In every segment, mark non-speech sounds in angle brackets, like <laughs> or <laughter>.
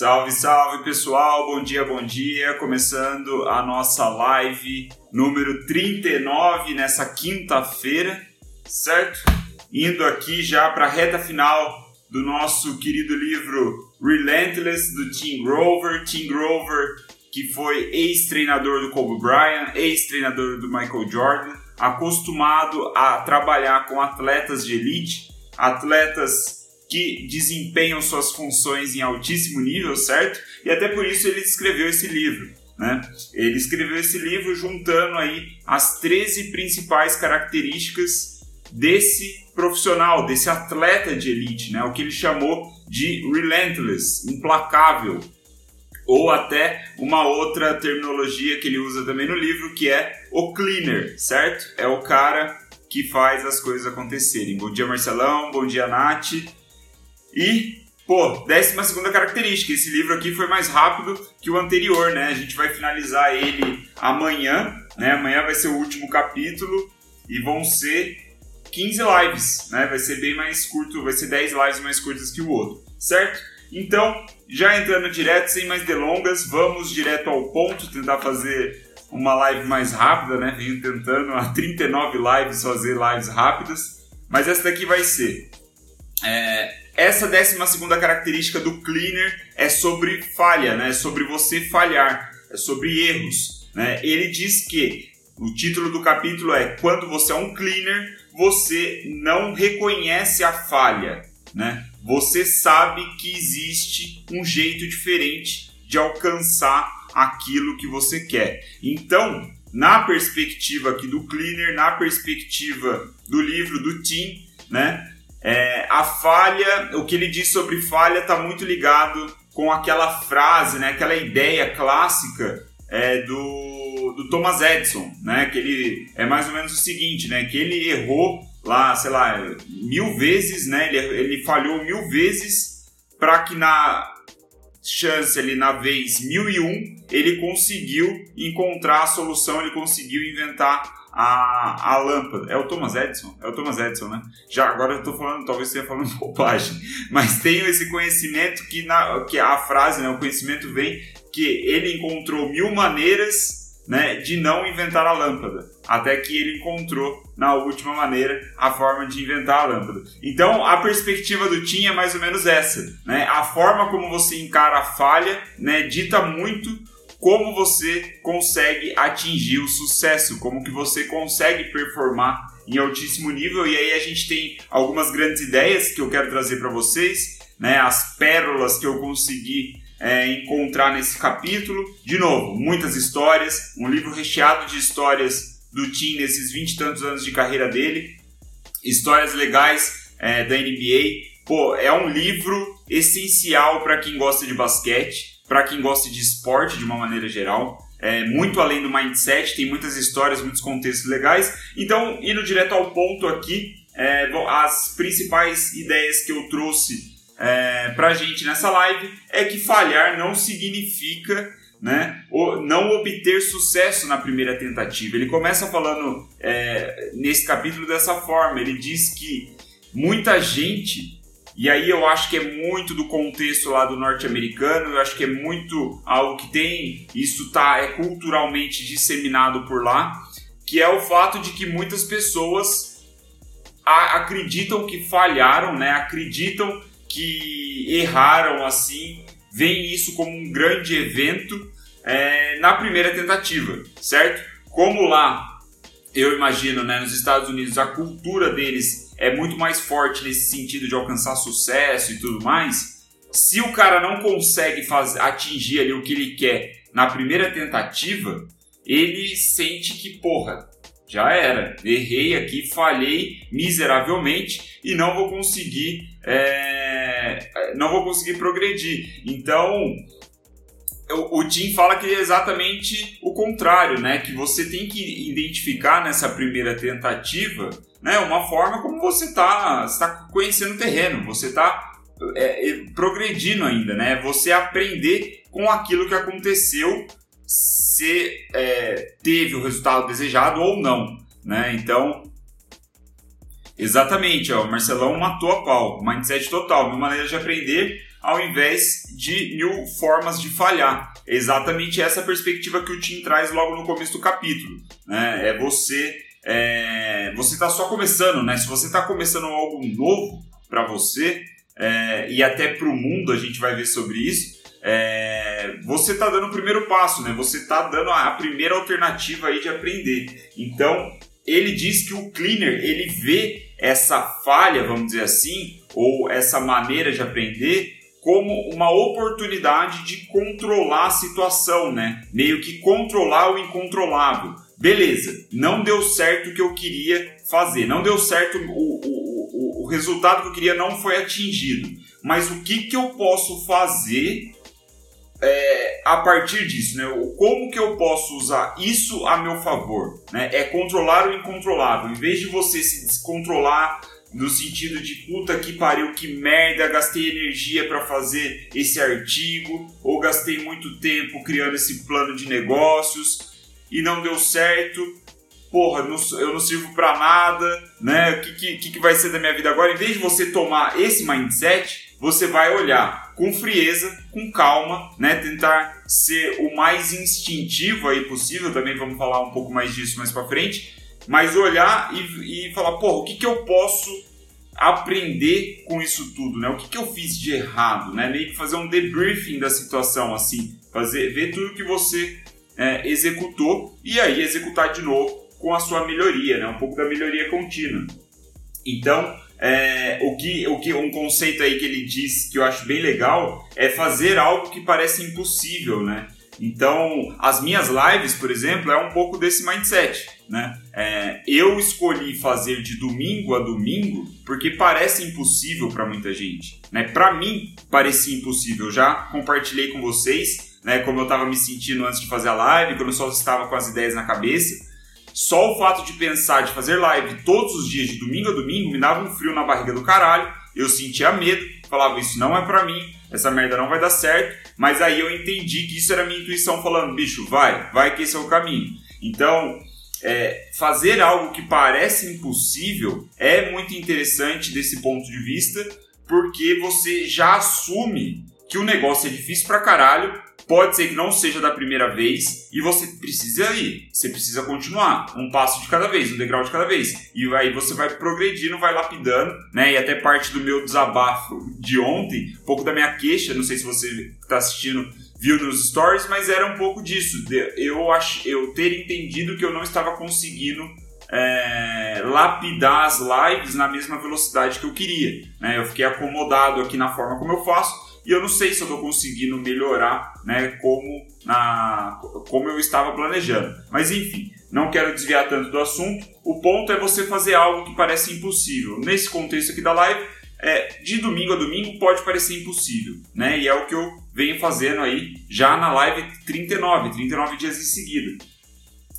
Salve, salve pessoal, bom dia, bom dia. Começando a nossa live número 39 nessa quinta-feira, certo? Indo aqui já para a reta final do nosso querido livro Relentless do Tim Grover. Tim Grover, que foi ex-treinador do Kobe Bryant, ex-treinador do Michael Jordan, acostumado a trabalhar com atletas de elite, atletas que desempenham suas funções em altíssimo nível, certo? E até por isso ele escreveu esse livro. Né? Ele escreveu esse livro juntando aí as 13 principais características desse profissional, desse atleta de elite, né? o que ele chamou de relentless, implacável, ou até uma outra terminologia que ele usa também no livro, que é o cleaner, certo? É o cara que faz as coisas acontecerem. Bom dia, Marcelão, bom dia, Nath. E, pô, décima segunda característica, esse livro aqui foi mais rápido que o anterior, né? A gente vai finalizar ele amanhã, né? Amanhã vai ser o último capítulo e vão ser 15 lives, né? Vai ser bem mais curto, vai ser 10 lives mais curtas que o outro, certo? Então, já entrando direto, sem mais delongas, vamos direto ao ponto, tentar fazer uma live mais rápida, né? Venho tentando há 39 lives fazer lives rápidas, mas essa daqui vai ser. É, essa décima segunda característica do cleaner é sobre falha, né? É sobre você falhar, é sobre erros. Né? Ele diz que o título do capítulo é Quando você é um cleaner, você não reconhece a falha, né? Você sabe que existe um jeito diferente de alcançar aquilo que você quer. Então, na perspectiva aqui do cleaner, na perspectiva do livro do Tim, né? É, a falha, o que ele diz sobre falha está muito ligado com aquela frase, né, aquela ideia clássica é, do, do Thomas Edison, né, que ele é mais ou menos o seguinte, né, que ele errou lá, sei lá, mil vezes, né, ele, ele falhou mil vezes para que na chance ali na vez mil e um ele conseguiu encontrar a solução, ele conseguiu inventar a, a lâmpada. É o Thomas Edison? É o Thomas Edison, né? Já agora eu tô falando, talvez esteja falando <laughs> bobagem, mas tenho esse conhecimento que, na, que a frase, né, o conhecimento vem que ele encontrou mil maneiras né, de não inventar a lâmpada, até que ele encontrou na última maneira a forma de inventar a lâmpada. Então a perspectiva do Tim é mais ou menos essa, né? A forma como você encara a falha, né, dita muito como você consegue atingir o sucesso, como que você consegue performar em altíssimo nível. E aí a gente tem algumas grandes ideias que eu quero trazer para vocês, né? As pérolas que eu consegui é, encontrar nesse capítulo. De novo, muitas histórias, um livro recheado de histórias do Tim nesses 20 e tantos anos de carreira dele, histórias legais é, da NBA. Pô, é um livro essencial para quem gosta de basquete para quem gosta de esporte de uma maneira geral. É, muito além do mindset, tem muitas histórias, muitos contextos legais. Então, indo direto ao ponto aqui, é, as principais ideias que eu trouxe é, para a gente nessa live é que falhar não significa né, não obter sucesso na primeira tentativa. Ele começa falando é, nesse capítulo dessa forma: ele diz que muita gente e aí eu acho que é muito do contexto lá do norte-americano, eu acho que é muito algo que tem, isso tá é culturalmente disseminado por lá, que é o fato de que muitas pessoas acreditam que falharam, né? Acreditam que erraram assim, veem isso como um grande evento é, na primeira tentativa, certo? Como lá, eu imagino, né, nos Estados Unidos a cultura deles é muito mais forte nesse sentido de alcançar sucesso e tudo mais, se o cara não consegue atingir ali o que ele quer na primeira tentativa, ele sente que, porra, já era, errei aqui, falhei miseravelmente e não vou conseguir, é, não vou conseguir progredir. Então, o, Tim fala que é exatamente o contrário, né? Que você tem que identificar nessa primeira tentativa né, uma forma como você está tá conhecendo o terreno, você está é, é, progredindo ainda, né? Você aprender com aquilo que aconteceu, se é, teve o resultado desejado ou não, né? Então, Exatamente, ó, o Marcelão matou a pau. Mindset total, mil maneiras de aprender ao invés de mil formas de falhar. É exatamente essa perspectiva que o Tim traz logo no começo do capítulo. Né? É você é, você está só começando, né? Se você está começando algo novo para você é, e até para o mundo, a gente vai ver sobre isso. É, você está dando o primeiro passo, né? Você está dando a, a primeira alternativa aí de aprender. Então ele diz que o cleaner ele vê essa falha, vamos dizer assim, ou essa maneira de aprender como uma oportunidade de controlar a situação, né? Meio que controlar o incontrolável. Beleza, não deu certo o que eu queria fazer, não deu certo, o, o, o, o resultado que eu queria não foi atingido. Mas o que, que eu posso fazer é, a partir disso, né? Como que eu posso usar isso a meu favor? Né? É controlar o incontrolável. Em vez de você se descontrolar no sentido de puta que pariu, que merda, gastei energia para fazer esse artigo, ou gastei muito tempo criando esse plano de negócios e não deu certo. Porra, eu não sirvo para nada, né? O que, que, que vai ser da minha vida agora? Em vez de você tomar esse mindset, você vai olhar com frieza, com calma, né? Tentar ser o mais instintivo aí possível. Também vamos falar um pouco mais disso mais para frente. Mas olhar e, e falar, porra, o que, que eu posso aprender com isso tudo, né? O que, que eu fiz de errado, né? Meio que fazer um debriefing da situação, assim, fazer, ver tudo que você é, executou e aí executar de novo com a sua melhoria, né? Um pouco da melhoria contínua. Então, é, o, que, o que um conceito aí que ele diz que eu acho bem legal é fazer algo que parece impossível, né? Então, as minhas lives, por exemplo, é um pouco desse mindset, né? É, eu escolhi fazer de domingo a domingo porque parece impossível para muita gente, né? Para mim parecia impossível. Eu já compartilhei com vocês, né? Como eu estava me sentindo antes de fazer a live, quando eu só estava com as ideias na cabeça. Só o fato de pensar de fazer live todos os dias de domingo a domingo me dava um frio na barriga do caralho. Eu sentia medo, falava isso não é para mim, essa merda não vai dar certo. Mas aí eu entendi que isso era minha intuição falando, bicho, vai, vai que esse é o caminho. Então, é, fazer algo que parece impossível é muito interessante desse ponto de vista, porque você já assume que o negócio é difícil pra caralho, Pode ser que não seja da primeira vez e você precisa ir, você precisa continuar, um passo de cada vez, um degrau de cada vez. E aí você vai progredindo, vai lapidando, né? E até parte do meu desabafo de ontem, um pouco da minha queixa, não sei se você está assistindo viu nos stories, mas era um pouco disso. Eu, ach, eu ter entendido que eu não estava conseguindo é, lapidar as lives na mesma velocidade que eu queria. Né? Eu fiquei acomodado aqui na forma como eu faço e eu não sei se eu estou conseguindo melhorar né, como, na, como eu estava planejando. Mas enfim, não quero desviar tanto do assunto. O ponto é você fazer algo que parece impossível. Nesse contexto aqui da live, é, de domingo a domingo pode parecer impossível, né? E é o que eu venho fazendo aí já na live 39, 39 dias em seguida.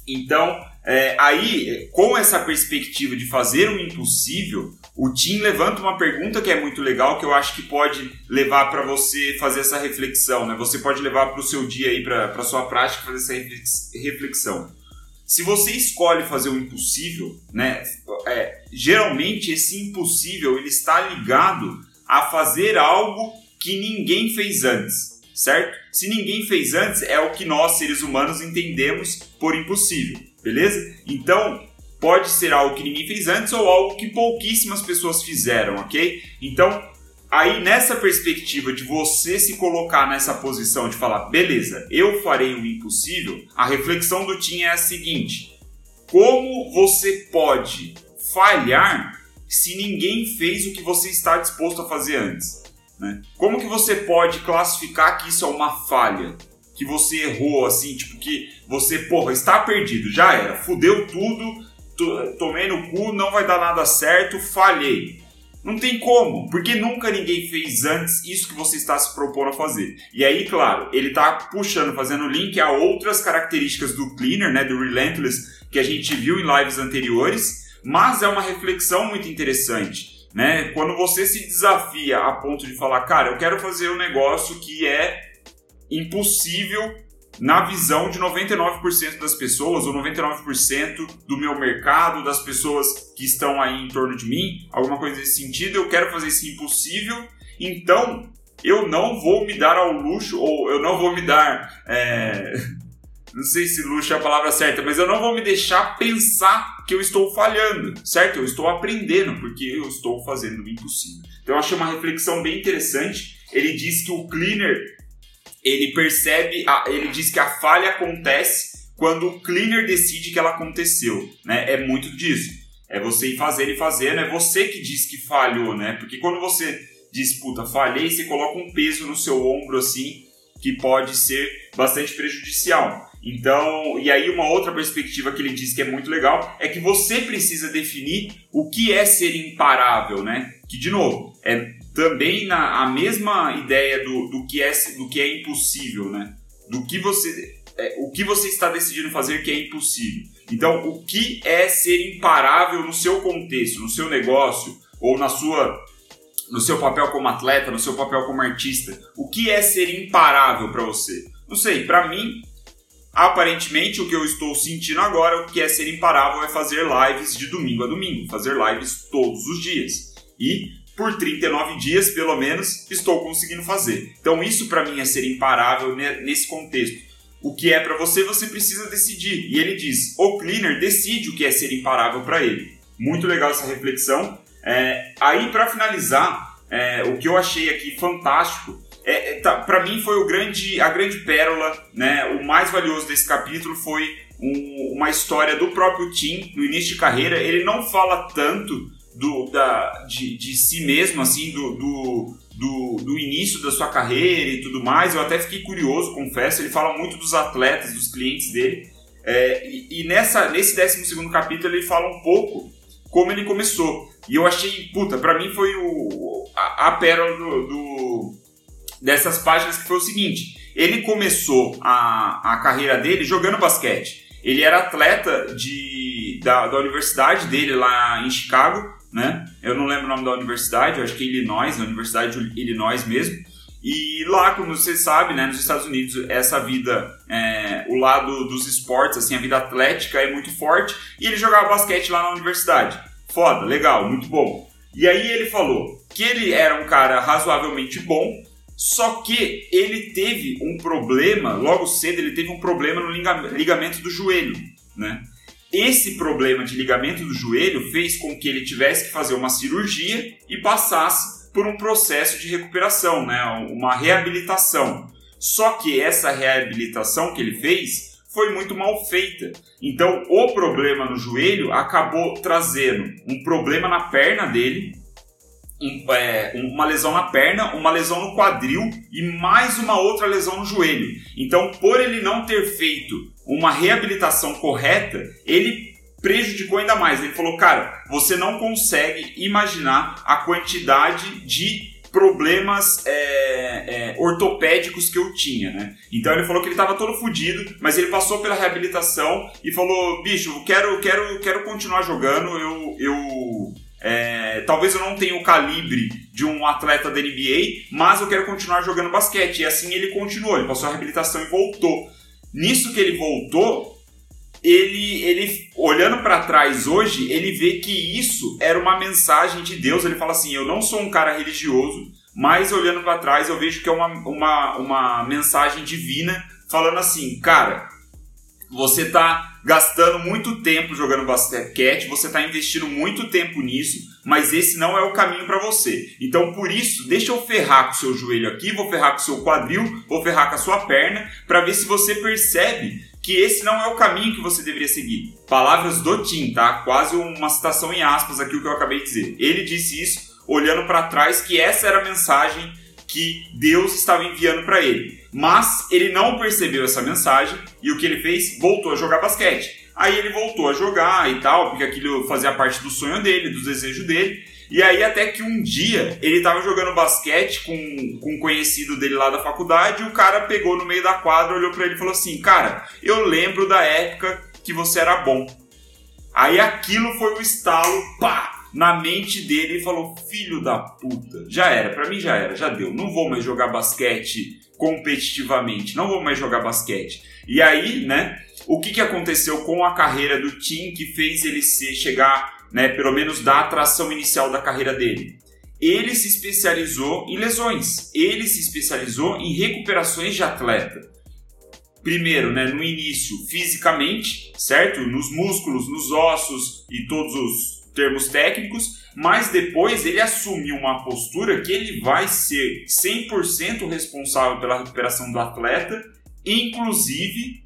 Então, é, aí, com essa perspectiva de fazer o impossível, o Tim levanta uma pergunta que é muito legal, que eu acho que pode levar para você fazer essa reflexão, né? Você pode levar para o seu dia aí, para sua prática, fazer essa reflexão. Se você escolhe fazer o impossível, né? É, geralmente esse impossível ele está ligado a fazer algo que ninguém fez antes, certo? Se ninguém fez antes, é o que nós seres humanos entendemos por impossível, beleza? Então pode ser algo que ninguém fez antes ou algo que pouquíssimas pessoas fizeram, ok? Então, aí nessa perspectiva de você se colocar nessa posição de falar, beleza, eu farei o impossível, a reflexão do Tim é a seguinte: como você pode falhar se ninguém fez o que você está disposto a fazer antes? Né? Como que você pode classificar que isso é uma falha? Que você errou, assim, tipo, que você, porra, está perdido, já era, fudeu tudo, tomei no cu, não vai dar nada certo, falhei. Não tem como, porque nunca ninguém fez antes isso que você está se propondo a fazer. E aí, claro, ele está puxando, fazendo link a outras características do Cleaner, né, do Relentless, que a gente viu em lives anteriores, mas é uma reflexão muito interessante, né? Quando você se desafia a ponto de falar, cara, eu quero fazer um negócio que é impossível na visão de 99% das pessoas, ou 99% do meu mercado, das pessoas que estão aí em torno de mim, alguma coisa nesse sentido, eu quero fazer isso impossível, então eu não vou me dar ao luxo, ou eu não vou me dar. É... <laughs> Não sei se luxo é a palavra certa, mas eu não vou me deixar pensar que eu estou falhando, certo? Eu estou aprendendo, porque eu estou fazendo o impossível. Então eu achei uma reflexão bem interessante. Ele diz que o cleaner ele percebe, a, ele diz que a falha acontece quando o cleaner decide que ela aconteceu, né? É muito disso. É você ir fazer e fazer, é você que diz que falhou, né? Porque quando você diz, puta, falhei, você coloca um peso no seu ombro assim que pode ser bastante prejudicial. Então, e aí uma outra perspectiva que ele diz que é muito legal é que você precisa definir o que é ser imparável, né? Que de novo, é também na a mesma ideia do, do, que é, do que é impossível, né? Do que você é, o que você está decidindo fazer que é impossível. Então, o que é ser imparável no seu contexto, no seu negócio ou na sua no seu papel como atleta, no seu papel como artista? O que é ser imparável para você? Não sei, para mim, aparentemente o que eu estou sentindo agora, o que é ser imparável é fazer lives de domingo a domingo, fazer lives todos os dias. E por 39 dias, pelo menos, estou conseguindo fazer. Então, isso para mim é ser imparável nesse contexto. O que é para você, você precisa decidir. E ele diz: o cleaner decide o que é ser imparável para ele. Muito legal essa reflexão. É, aí, para finalizar, é, o que eu achei aqui fantástico é, é tá, para mim foi o grande, a grande pérola, né? O mais valioso desse capítulo foi um, uma história do próprio Tim no início de carreira. Ele não fala tanto do, da, de, de si mesmo, assim, do, do, do, do, início da sua carreira e tudo mais. Eu até fiquei curioso, confesso. Ele fala muito dos atletas, dos clientes dele. É, e, e, nessa, nesse 12 capítulo ele fala um pouco como ele começou. E eu achei, puta, pra mim foi o, a, a pérola do, do, dessas páginas que foi o seguinte: ele começou a, a carreira dele jogando basquete. Ele era atleta de, da, da universidade dele lá em Chicago né? Eu não lembro o nome da universidade, eu acho que é Illinois, a Universidade de Illinois mesmo. E lá, como você sabe, né, nos Estados Unidos, essa vida, é, o lado dos esportes, assim, a vida atlética é muito forte. E ele jogava basquete lá na universidade. Foda, legal, muito bom. E aí ele falou que ele era um cara razoavelmente bom, só que ele teve um problema, logo cedo ele teve um problema no ligamento do joelho, né? Esse problema de ligamento do joelho fez com que ele tivesse que fazer uma cirurgia e passasse por um processo de recuperação, né? uma reabilitação. Só que essa reabilitação que ele fez foi muito mal feita. Então, o problema no joelho acabou trazendo um problema na perna dele, é, uma lesão na perna, uma lesão no quadril e mais uma outra lesão no joelho. Então, por ele não ter feito uma reabilitação correta, ele prejudicou ainda mais. Ele falou, cara, você não consegue imaginar a quantidade de problemas é, é, ortopédicos que eu tinha, né? Então ele falou que ele estava todo fodido, mas ele passou pela reabilitação e falou, bicho, quero, quero, quero continuar jogando, eu, eu é, talvez eu não tenha o calibre de um atleta da NBA, mas eu quero continuar jogando basquete. E assim ele continuou, ele passou a reabilitação e voltou. Nisso que ele voltou, ele, ele olhando para trás hoje, ele vê que isso era uma mensagem de Deus. Ele fala assim: Eu não sou um cara religioso, mas olhando para trás eu vejo que é uma, uma, uma mensagem divina falando assim, cara, você está gastando muito tempo jogando basquete, você está investindo muito tempo nisso, mas esse não é o caminho para você. Então, por isso, deixa eu ferrar com o seu joelho aqui, vou ferrar com o seu quadril, vou ferrar com a sua perna, para ver se você percebe que esse não é o caminho que você deveria seguir. Palavras do Tim, tá? Quase uma citação em aspas aqui o que eu acabei de dizer. Ele disse isso olhando para trás que essa era a mensagem que Deus estava enviando para ele. Mas ele não percebeu essa mensagem e o que ele fez? Voltou a jogar basquete. Aí ele voltou a jogar e tal, porque aquilo fazia parte do sonho dele, do desejo dele. E aí até que um dia ele estava jogando basquete com, com um conhecido dele lá da faculdade e o cara pegou no meio da quadra, olhou para ele e falou assim: "Cara, eu lembro da época que você era bom". Aí aquilo foi o estalo, pá, na mente dele e falou: Filho da puta, já era, para mim já era, já deu, não vou mais jogar basquete competitivamente, não vou mais jogar basquete. E aí, né, o que, que aconteceu com a carreira do Tim que fez ele se chegar, né, pelo menos da atração inicial da carreira dele? Ele se especializou em lesões, ele se especializou em recuperações de atleta primeiro, né, no início, fisicamente, certo? Nos músculos, nos ossos e todos os termos técnicos, mas depois ele assumiu uma postura que ele vai ser 100% responsável pela recuperação do atleta, inclusive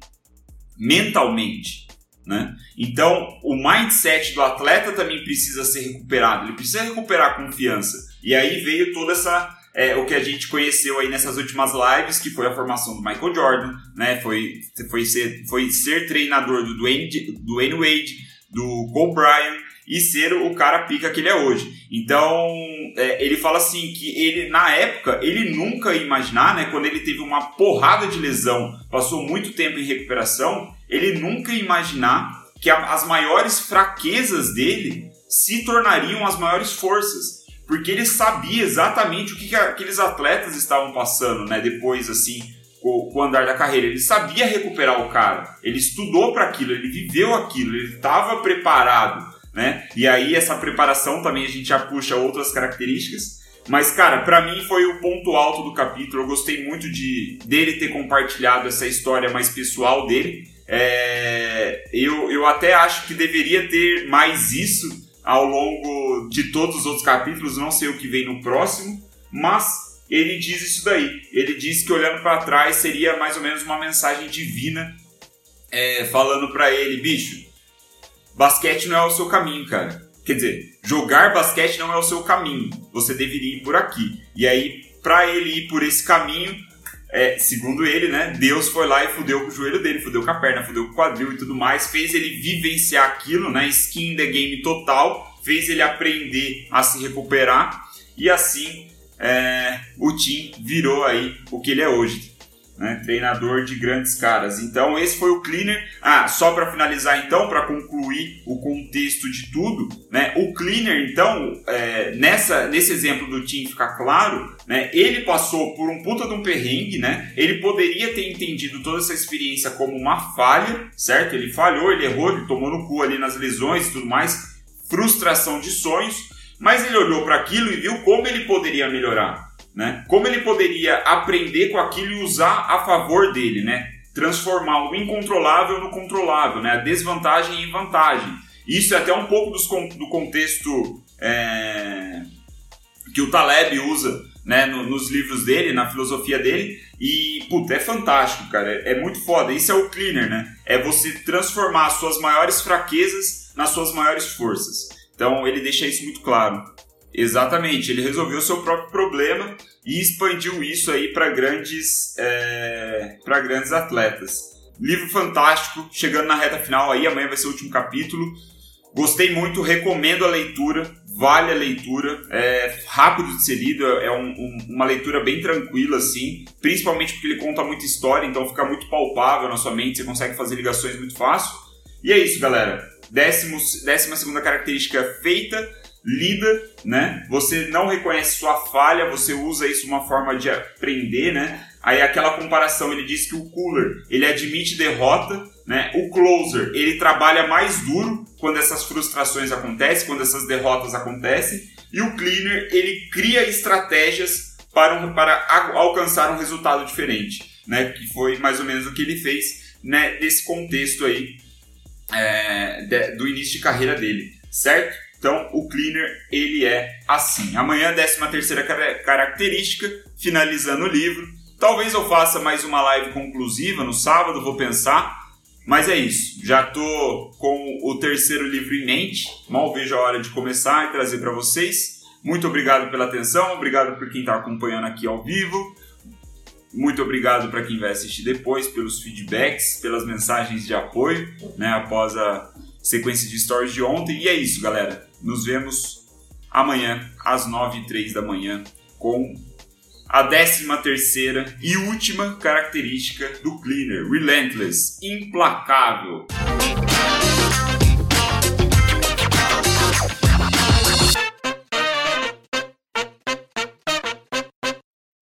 mentalmente. Né? Então, o mindset do atleta também precisa ser recuperado, ele precisa recuperar a confiança. E aí veio toda essa é, o que a gente conheceu aí nessas últimas lives, que foi a formação do Michael Jordan, né? Foi, foi, ser, foi ser treinador do Dwayne, Dwayne Wade, do Kobe Bryant e ser o cara pica que ele é hoje. Então, é, ele fala assim que ele, na época, ele nunca ia imaginar, né? Quando ele teve uma porrada de lesão, passou muito tempo em recuperação, ele nunca ia imaginar que a, as maiores fraquezas dele se tornariam as maiores forças porque ele sabia exatamente o que, que aqueles atletas estavam passando, né? Depois, assim, com, com o andar da carreira. Ele sabia recuperar o cara, ele estudou para aquilo, ele viveu aquilo, ele estava preparado, né? E aí, essa preparação também a gente já puxa outras características. Mas, cara, para mim foi o ponto alto do capítulo. Eu gostei muito de dele ter compartilhado essa história mais pessoal dele. É, eu, eu até acho que deveria ter mais isso ao longo de todos os outros capítulos, não sei o que vem no próximo, mas ele diz isso daí. Ele diz que olhando para trás seria mais ou menos uma mensagem divina é, falando para ele, bicho, basquete não é o seu caminho, cara. Quer dizer, jogar basquete não é o seu caminho. Você deveria ir por aqui. E aí, para ele ir por esse caminho, é, segundo ele, né, Deus foi lá e fudeu com o joelho dele, fudeu com a perna, fudeu com o quadril e tudo mais, fez ele vivenciar aquilo, né, skin the game total, fez ele aprender a se recuperar e assim é, o Tim virou aí o que ele é hoje né? treinador de grandes caras. Então esse foi o Cleaner. Ah, só para finalizar então, para concluir o contexto de tudo, né? O Cleaner então é, nessa nesse exemplo do Tim ficar claro, né? Ele passou por um puta de um perrengue, né? Ele poderia ter entendido toda essa experiência como uma falha, certo? Ele falhou, ele errou, ele tomou no cu ali nas lesões e tudo mais, frustração de sonhos, mas ele olhou para aquilo e viu como ele poderia melhorar. Né? Como ele poderia aprender com aquilo e usar a favor dele, né? Transformar o incontrolável no controlável, né? A desvantagem em vantagem. Isso é até um pouco dos, do contexto é, que o Taleb usa né, no, nos livros dele, na filosofia dele. E, puta, é fantástico, cara. É, é, muito foda. Isso é o cleaner, né? É você transformar as suas maiores fraquezas nas suas maiores forças. Então, ele deixa isso muito claro. Exatamente, ele resolveu o seu próprio problema e expandiu isso aí para grandes, é, para grandes atletas. Livro fantástico, chegando na reta final aí, amanhã vai ser o último capítulo. Gostei muito, recomendo a leitura, vale a leitura, é rápido de ser lido, é um, um, uma leitura bem tranquila assim, principalmente porque ele conta muita história, então fica muito palpável na sua mente, você consegue fazer ligações muito fácil. E é isso, galera. Décimo, décima segunda característica feita lida, né? Você não reconhece sua falha, você usa isso uma forma de aprender, né? Aí aquela comparação, ele diz que o cooler, ele admite derrota, né? O closer, ele trabalha mais duro quando essas frustrações acontecem, quando essas derrotas acontecem, e o cleaner, ele cria estratégias para, um, para alcançar um resultado diferente, né? Que foi mais ou menos o que ele fez, né? Nesse contexto aí é, de, do início de carreira dele, certo? Então, o cleaner, ele é assim. Amanhã, 13 terceira característica, finalizando o livro. Talvez eu faça mais uma live conclusiva no sábado, vou pensar. Mas é isso. Já tô com o terceiro livro em mente. Mal vejo a hora de começar e trazer para vocês. Muito obrigado pela atenção, obrigado por quem está acompanhando aqui ao vivo. Muito obrigado para quem vai assistir depois, pelos feedbacks, pelas mensagens de apoio, né, após a sequência de stories de ontem. E é isso, galera. Nos vemos amanhã, às 9 e 3 da manhã, com a décima terceira e última característica do Cleaner, Relentless, implacável.